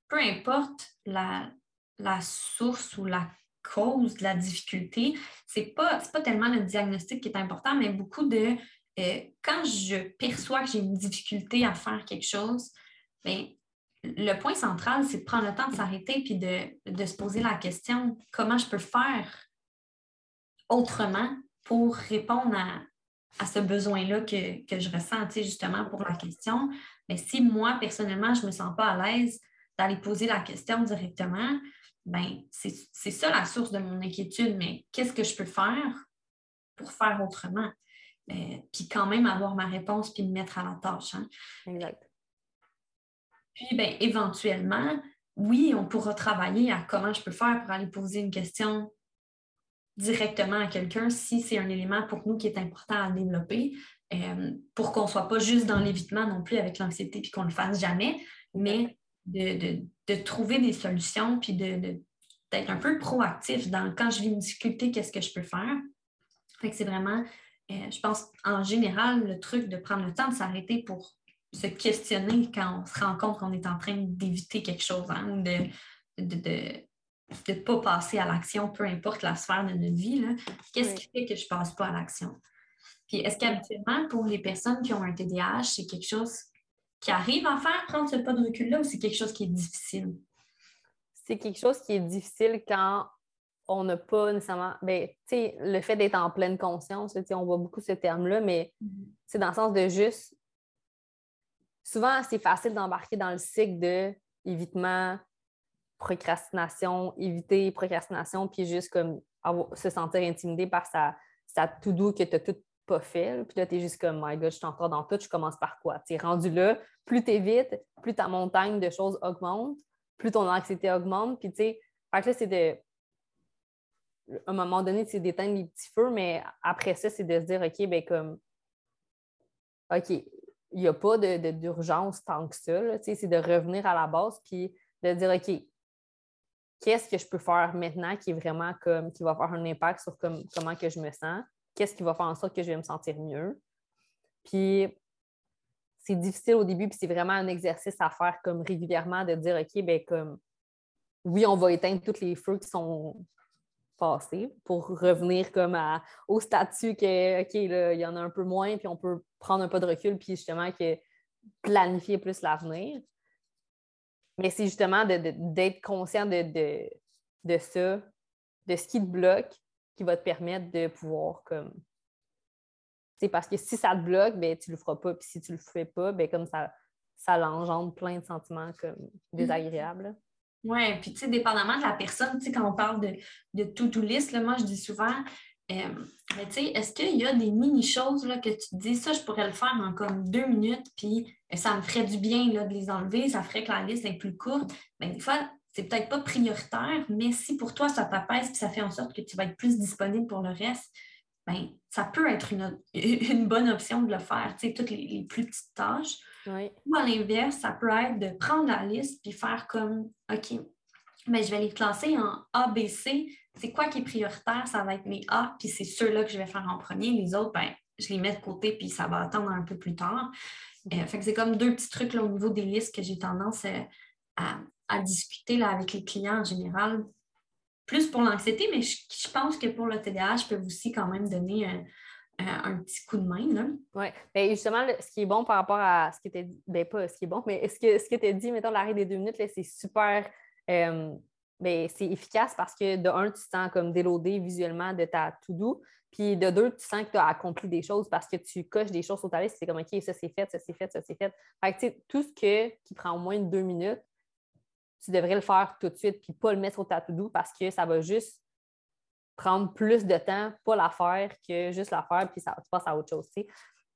peu importe la, la source ou la cause de la difficulté, ce n'est pas, pas tellement le diagnostic qui est important, mais beaucoup de euh, quand je perçois que j'ai une difficulté à faire quelque chose, bien, le point central, c'est de prendre le temps de s'arrêter puis de, se poser la question comment je peux faire autrement pour répondre à, ce besoin-là que, je ressens, justement, pour la question. Mais si moi, personnellement, je ne me sens pas à l'aise d'aller poser la question directement, ben, c'est ça la source de mon inquiétude, mais qu'est-ce que je peux faire pour faire autrement? Euh, puis quand même avoir ma réponse puis me mettre à la tâche. Hein. Exact. Puis, ben, éventuellement, oui, on pourra travailler à comment je peux faire pour aller poser une question directement à quelqu'un si c'est un élément pour nous qui est important à développer, euh, pour qu'on ne soit pas juste dans l'évitement non plus avec l'anxiété puis qu'on ne le fasse jamais, mais de, trouver des solutions puis de, d'être un peu proactif dans quand je vis une difficulté, qu'est-ce que je peux faire. c'est vraiment, euh, je pense, en général, le truc de prendre le temps de s'arrêter pour se questionner quand on se rend compte qu'on est en train d'éviter quelque chose hein, ou de ne pas passer à l'action, peu importe la sphère de notre vie. Qu'est-ce qui fait que je ne passe pas à l'action? Puis est-ce qu'habituellement, pour les personnes qui ont un TDAH, c'est quelque chose qui arrive à faire prendre ce pas de recul-là ou c'est quelque chose qui est difficile? C'est quelque chose qui est difficile quand on n'a pas nécessairement. Ben, le fait d'être en pleine conscience, on voit beaucoup ce terme-là, mais mm-hmm. c'est dans le sens de juste. Souvent, c'est facile d'embarquer dans le cycle de évitement, procrastination, éviter procrastination, puis juste comme se sentir intimidé par sa, sa to-do que tu as tout pas fait. Puis là, tu es juste comme, my God, je suis encore dans tout, je commence par quoi? Tu es rendu là, plus tu vite, plus ta montagne de choses augmente, plus ton anxiété augmente. Puis tu sais, fait là, c'est de. À un moment donné, c'est d'éteindre les petits feux, mais après ça, c'est de se dire, OK, ben comme. OK, il n'y a pas d'urgence tant que ça. C'est de revenir à la base puis de dire, OK, qu'est-ce que je peux faire maintenant qui est vraiment comme qui va avoir un impact sur comment que je me sens? Qu'est-ce qui va faire en sorte que je vais me sentir mieux? Puis c'est difficile au début, puis c'est vraiment un exercice à faire comme régulièrement de dire OK, ben comme oui, on va éteindre tous les feux qui sont pour revenir comme au statut que OK, là, il y en a un peu moins, puis on peut prendre un peu de recul, puis justement que planifier plus l'avenir. Mais c'est justement d'être conscient de, de, ça, de ce qui te bloque, qui va te permettre de pouvoir comme. C'est parce que si ça te bloque, ben, tu ne le feras pas. Puis si tu ne le fais pas, ben, comme ça, ça l'engendre plein de sentiments comme désagréables. Oui, puis tu sais, dépendamment de la personne, tu sais, quand on parle de, de to-do list, moi, je dis souvent, euh, tu sais, est-ce qu'il y a des mini-choses que tu te dis, ça, je pourrais le faire en comme deux minutes, puis ça me ferait du bien là, de les enlever, ça ferait que la liste est plus courte? Bien, des fois, c'est peut-être pas prioritaire, mais si pour toi, ça t'apaise puis ça fait en sorte que tu vas être plus disponible pour le reste, bien, ça peut être une, [LAUGHS] une bonne option de le faire, tu sais, toutes les, plus petites tâches. Ou à l'inverse, ça peut être de prendre la liste puis faire comme, OK, mais je vais les classer en A, B, C. C'est quoi qui est prioritaire? Ça va être mes A, puis c'est ceux-là que je vais faire en premier. Les autres, ben, je les mets de côté, puis ça va attendre un peu plus tard. Euh, fait que c'est comme deux petits trucs au niveau des listes que j'ai tendance euh, à, discuter là, avec les clients en général. Plus pour l'anxiété, mais je, pense que pour le TDAH, je peux aussi quand même donner un, petit coup de main. Oui. Bien, justement, ce qui est bon par rapport à ce qui était dit, bien pas ce qui est bon, mais ce que, ce tu as dit, mettons, l'arrêt des deux minutes, c'est super euh, ben, c'est efficace parce que de un, tu te sens comme déloadé visuellement de ta to-do. Puis de deux, tu sens que tu as accompli des choses parce que tu coches des choses sur ta liste. C'est comme OK, ça c'est fait, ça c'est fait, ça c'est fait. Fait que tout ce que, qui prend moins de deux minutes, tu devrais le faire tout de suite, puis pas le mettre sur ta to-do parce que ça va juste prendre plus de temps, pas la faire, que juste la faire, puis ça, tu passes à autre chose.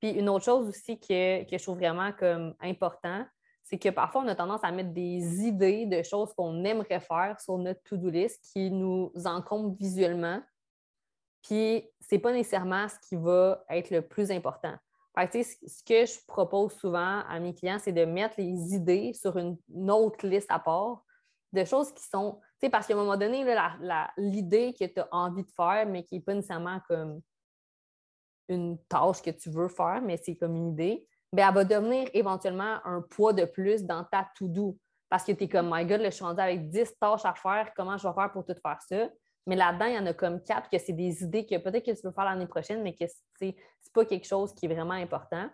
Puis une autre chose aussi que, que je trouve vraiment comme important, c'est que parfois, on a tendance à mettre des idées de choses qu'on aimerait faire sur notre to-do list qui nous encombrent visuellement. Puis, ce n'est pas nécessairement ce qui va être le plus important. ce que je propose souvent à mes clients, c'est de mettre les idées sur une, autre liste à part de choses qui sont. Parce qu'à un moment donné, l'idée que tu as envie de faire, mais qui n'est pas nécessairement comme une tâche que tu veux faire, mais c'est comme une idée, ben, elle va devenir éventuellement un poids de plus dans ta to-do. Parce que tu es comme, my God, je suis rendue avec 10 tâches à faire, comment je vais faire pour tout faire ça? Mais là-dedans, il y en a comme quatre que c'est des idées que peut-être que tu peux faire l'année prochaine, mais que c'est pas quelque chose qui est vraiment important.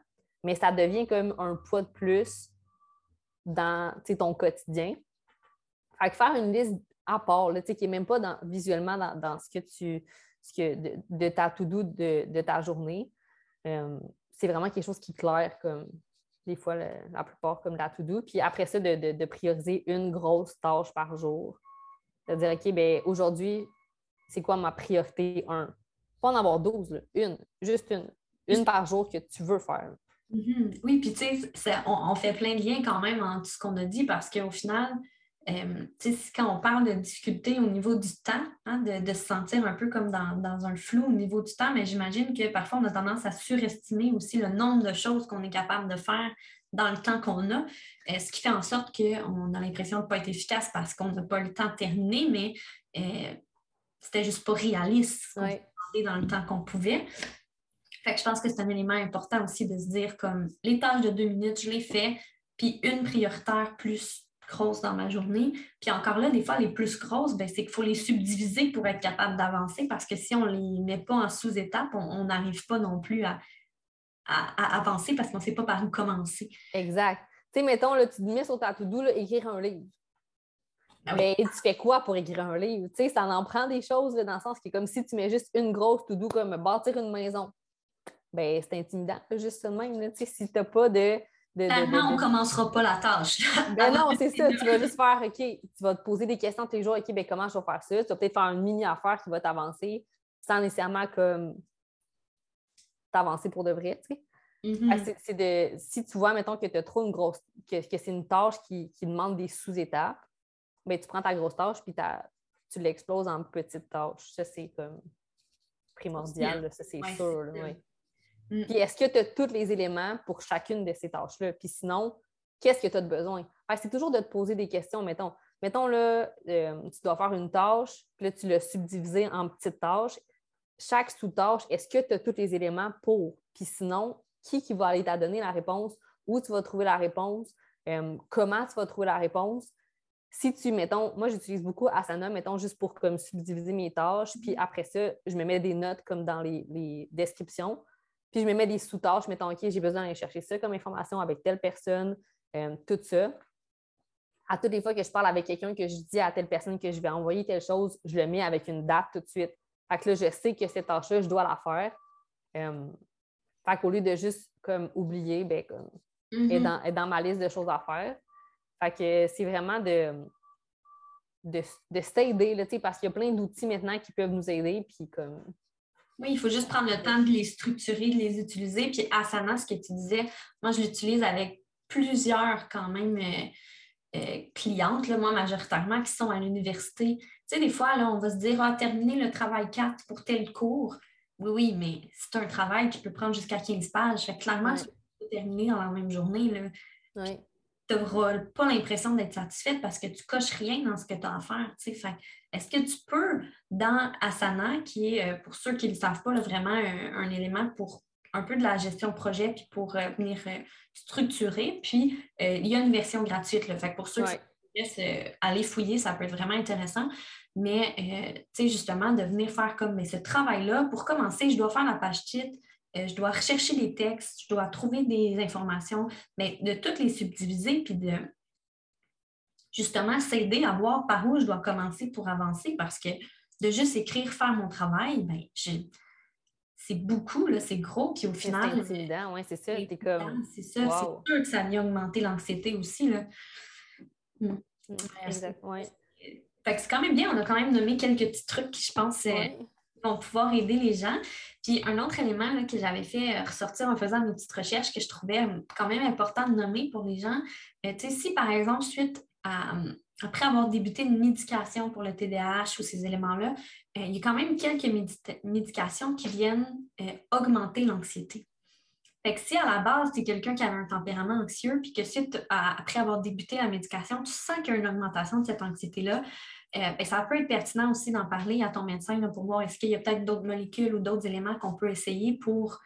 Mais ça devient comme un poids de plus dans ton quotidien. Que faire une liste à part, qui n'est même pas visuellement dans, ce que tu ce que de, ta to-do de, ta journée, euh, c'est vraiment quelque chose qui est clair, comme des fois, la plupart, comme la to-do. Puis après ça, de, prioriser une grosse tâche par jour. De dire, OK, bien, aujourd'hui, c'est quoi ma priorité 1? Pas en avoir 12, une, juste une. Une par jour que tu veux faire. Mm-hmm. Oui, puis tu sais, on, on, fait plein de liens quand même entre ce qu'on a dit parce qu'au final, euh, quand on parle de difficulté au niveau du temps, hein, de, se sentir un peu comme dans, un flou au niveau du temps, mais j'imagine que parfois on a tendance à surestimer aussi le nombre de choses qu'on est capable de faire dans le temps qu'on a, euh, ce qui fait en sorte qu'on a l'impression de ne pas être efficace parce qu'on n'a pas le temps terminé, mais euh, c'était juste pas réaliste dans le temps qu'on pouvait. Fait que je pense que c'est un élément important aussi de se dire comme les tâches de deux minutes, je les fais, puis une prioritaire plus grosses dans ma journée. Puis encore là, des fois, les plus grosses, ben, c'est qu'il faut les subdiviser pour être capable d'avancer parce que si on ne les met pas en sous-étapes, on n'arrive pas non plus à, avancer parce qu'on ne sait pas par où commencer. Exact. Tu sais, mettons, là, tu te mets sur ta to-do, écrire un livre. Ah Mais tu fais quoi pour écrire un livre? Tu sais, ça en prend des choses dans le sens qui est comme si tu mets juste une grosse to-do comme bâtir une maison. Ben, c'est intimidant, juste ça même. Tu sais, si tu n'as pas de on ne commencera pas la tâche. [LAUGHS] ben non, c'est ça. Tu vas [LAUGHS] juste faire, OK, tu vas te poser des questions tous les jours, OK, ben comment je vais faire ça? Tu vas peut-être faire une mini-affaire qui va t'avancer sans nécessairement comme t'avancer pour de vrai. Mm-hmm. c'est de, si tu vois, mettons, que tu as trop une grosse, que, c'est une tâche qui, demande des sous-étapes, ben, tu prends ta grosse tâche puis tu l'exploses en petites tâches. Ça, c'est comme primordial, ça, c'est sûr. Mm. Puis est-ce que tu as tous les éléments pour chacune de ces tâches-là? Puis sinon, qu'est-ce que tu as de besoin? c'est toujours de te poser des questions, mettons. Mettons, là, euh, tu dois faire une tâche, puis là, tu l'as subdivisée en petites tâches. Chaque sous-tâche, est-ce que tu as tous les éléments pour? Puis sinon, qui, qui va aller t'adonner la réponse? Où tu vas trouver la réponse? Euh, comment tu vas trouver la réponse? Si tu, mettons, moi, j'utilise beaucoup Asana, mettons, juste pour comme subdiviser mes tâches. Puis après ça, je me mets des notes comme dans les, descriptions. Puis je me mets des sous-tâches, mettons, OK, j'ai besoin d'aller chercher ça comme information avec telle personne, euh, tout ça à toutes les fois que je parle avec quelqu'un, que je dis à telle personne que je vais envoyer telle chose, je le mets avec une date tout de suite. Fait que là, je sais que cette tâche-là, je dois la faire. Euh, fait qu'au lieu de juste comme oublier, ben, comme, mm-hmm. dans, ma liste de choses à faire. Fait que c'est vraiment de, de, de s'aider, parce qu'il y a plein d'outils maintenant qui peuvent nous aider. Puis comme... Oui, il faut juste prendre le temps de les structurer, de les utiliser. Puis Asana, ce que tu disais, moi, je l'utilise avec plusieurs quand même. Euh, euh, clientes, là, moi majoritairement, qui sont à l'université. Tu sais, des fois, là, on va se dire, ah, terminer le travail 4 pour tel cours. Oui, oui, mais c'est un travail qui peut prendre jusqu'à 15 pages. Fait clairement, tu peux terminer dans la même journée. Tu n'auras pas l'impression d'être satisfaite parce que tu coches rien dans ce que tu as à faire. Est-ce que tu peux, dans Asana, qui est, euh, pour ceux qui ne le savent pas, vraiment un, élément pour un peu de la gestion de projet puis pour euh, venir euh, structurer. Puis, euh, il y a une version gratuite. Là, fait pour ceux qui veulent aller fouiller, ça peut être vraiment intéressant. Mais, tu sais, justement, de venir faire comme mais ce travail-là, pour commencer, je dois faire la page titre, je dois rechercher des textes, je dois trouver des informations, mais de toutes les subdiviser puis de justement s'aider à voir par où je dois commencer pour avancer parce que de juste écrire, faire mon travail, ben, c'est beaucoup, c'est gros, puis au final. C'est intimidant, oui, c'est ça. comme. C'est ça, c'est sûr que ça vient augmenter l'anxiété aussi. Là. Mm. Mm, exact, oui. c'est quand même bien, on a quand même nommé quelques petits trucs qui, je pense, euh, vont pouvoir aider les gens. Puis un autre élément que j'avais fait euh, ressortir en faisant mes petites recherches que je trouvais euh, quand même important de nommer pour les gens, tu sais, si par exemple, suite à, après avoir débuté une médication pour le TDAH ou ces éléments-là, euh, il y a quand même quelques médications qui viennent euh, augmenter l'anxiété. Si à la base, tu es quelqu'un qui avait un tempérament anxieux, puis que suite, après avoir débuté la médication, tu sens qu'il y a une augmentation de cette anxiété-là, euh, ben, ça peut être pertinent aussi d'en parler à ton médecin pour voir est-ce qu'il y a peut-être d'autres molécules ou d'autres éléments qu'on peut essayer pour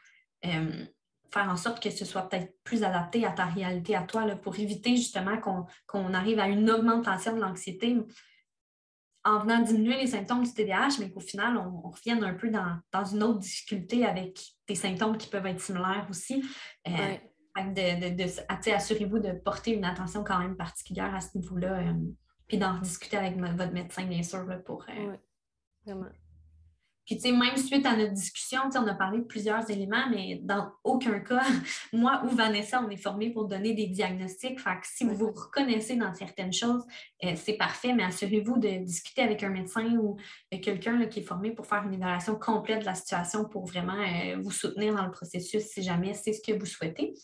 faire en sorte que ce soit peut-être plus adapté à ta réalité, à toi, là, pour éviter justement qu'on arrive à une augmentation de l'anxiété en venant diminuer les symptômes du TDAH, mais qu'au final, on, revienne un peu dans, une autre difficulté avec des symptômes qui peuvent être similaires aussi. Euh, de, Assurez-vous de porter une attention quand même particulière à ce niveau-là, euh, puis d'en discuter avec votre médecin, bien sûr, pour. Euh, oui, vraiment. Puis, tu sais, même suite à notre discussion, on a parlé de plusieurs éléments, mais dans aucun cas, [LAUGHS] moi ou Vanessa, on est formés pour donner des diagnostics. Fait que si vous vous reconnaissez dans certaines choses, euh, c'est parfait, mais assurez-vous de discuter avec un médecin ou euh, quelqu'un qui est formé pour faire une évaluation complète de la situation pour vraiment euh, vous soutenir dans le processus si jamais c'est ce que vous souhaitez.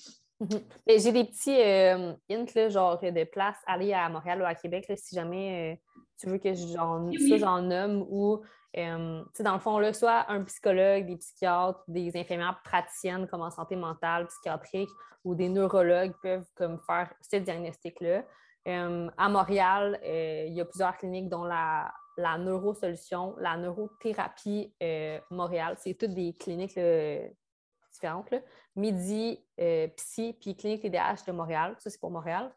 [LAUGHS] J'ai des petits hints, genre de place aller à Montréal ou à Québec, si jamais tu veux que j'en nomme ou euh, dans le fond, là, soit un psychologue, des psychiatres, des infirmières praticiennes comme en santé mentale, psychiatrique ou des neurologues peuvent comme, faire ce diagnostic-là. Euh, à Montréal, euh, il y a plusieurs cliniques dont la, la neurosolution, la neurothérapie Montréal. C'est toutes des cliniques différentes. Midi, Psy, puis Clinique TDH de Montréal. Ça, c'est pour Montréal.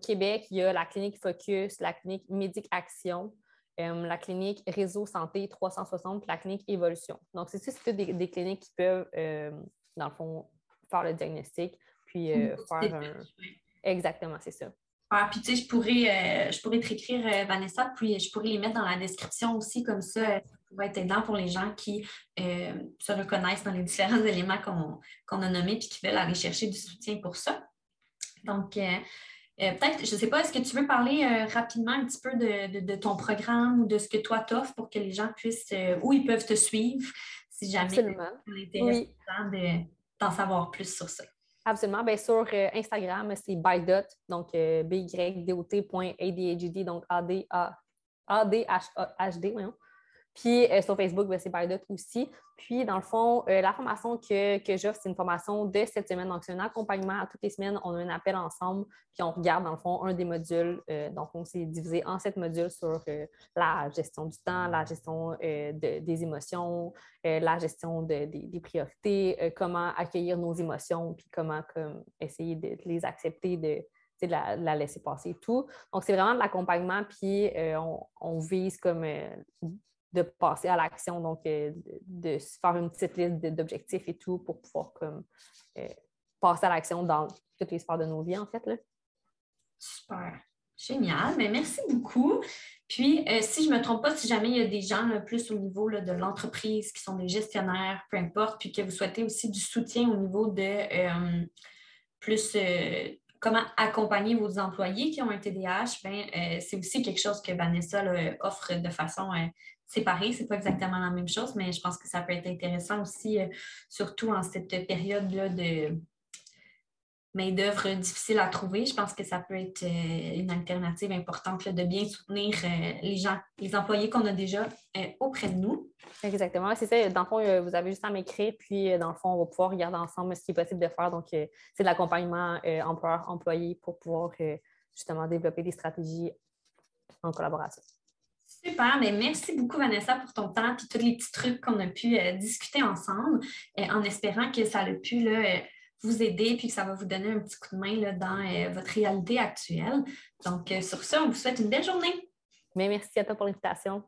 Québec, il y a la clinique Focus, la clinique Médic Action, euh, la clinique Réseau Santé 360 la clinique Évolution. Donc, c'est c'est des, cliniques qui peuvent, euh, dans le fond, faire le diagnostic, puis euh, faire un... Exactement, c'est ça. Ah, puis tu sais, je pourrais, je pourrais te écrire, Vanessa, puis je pourrais les mettre dans la description aussi, comme ça, va être aidant pour les gens qui se reconnaissent dans les différents [LAUGHS] éléments qu'on a nommés puis qui veulent aller chercher du soutien pour ça. Donc, euh, peut-être, je ne sais pas, est-ce que tu veux parler euh, rapidement un petit peu de, ton programme ou de ce que toi t'offres pour que les gens puissent, euh, où ils peuvent te suivre, si jamais tu intéressé d'en savoir plus sur ça? Absolument. Bien, sur euh, Instagram, c'est bydot, donc euh, bydot.adhd, donc A-D-H-D, voyons. Puis euh, sur Facebook, ben, c'est Bydot aussi. Puis, dans le fond, euh, la formation que, que j'offre, c'est une formation de cette semaine. Donc, c'est un accompagnement à toutes les semaines. On a un appel ensemble, puis on regarde, dans le fond, un des modules. Euh, donc, on s'est divisé en sept modules sur la gestion du temps, la gestion des émotions, la gestion des priorités, comment accueillir nos émotions, puis comment comme, essayer de les accepter, de, la, la, laisser passer tout. Donc, c'est vraiment de l'accompagnement, puis on, vise comme de passer à l'action, donc euh, de, faire une petite liste d'objectifs et tout pour pouvoir comme, euh, passer à l'action dans toutes les sphères de nos vies, en fait. Là. Super. Génial. Mais merci beaucoup. Puis, euh, si je ne me trompe pas, si jamais il y a des gens plus au niveau de l'entreprise qui sont des gestionnaires, peu importe, puis que vous souhaitez aussi du soutien au niveau de plus comment accompagner vos employés qui ont un TDAH, ben, c'est aussi quelque chose que Vanessa offre de façon séparés. Ce n'est pas exactement la même chose, mais je pense que ça peut être intéressant aussi, euh, surtout en cette période-là de main-d'œuvre difficile à trouver. Je pense que ça peut être euh, une alternative importante de bien soutenir euh, les gens, les employés qu'on a déjà auprès de nous. Exactement. C'est ça. Dans le fond, vous avez juste à m'écrire, puis dans le fond, on va pouvoir regarder ensemble ce qui est possible de faire. Donc, c'est de l'accompagnement employeur-employé pour pouvoir justement développer des stratégies en collaboration. Super, mais merci beaucoup Vanessa pour ton temps et tous les petits trucs qu'on a pu euh, discuter ensemble, euh, en espérant que ça a pu euh, vous aider puis que ça va vous donner un petit coup de main dans votre réalité actuelle. Donc, sur ce, on vous souhaite une belle journée. Mais merci à toi pour l'invitation.